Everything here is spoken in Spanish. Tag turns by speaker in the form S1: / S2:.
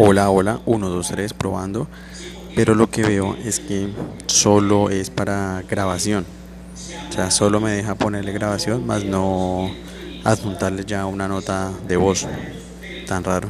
S1: Hola, hola, 1, 2, 3, probando. Pero lo que veo es que solo es para grabación. O sea, solo me deja ponerle grabación, más no adjuntarle ya una nota de voz. Tan raro.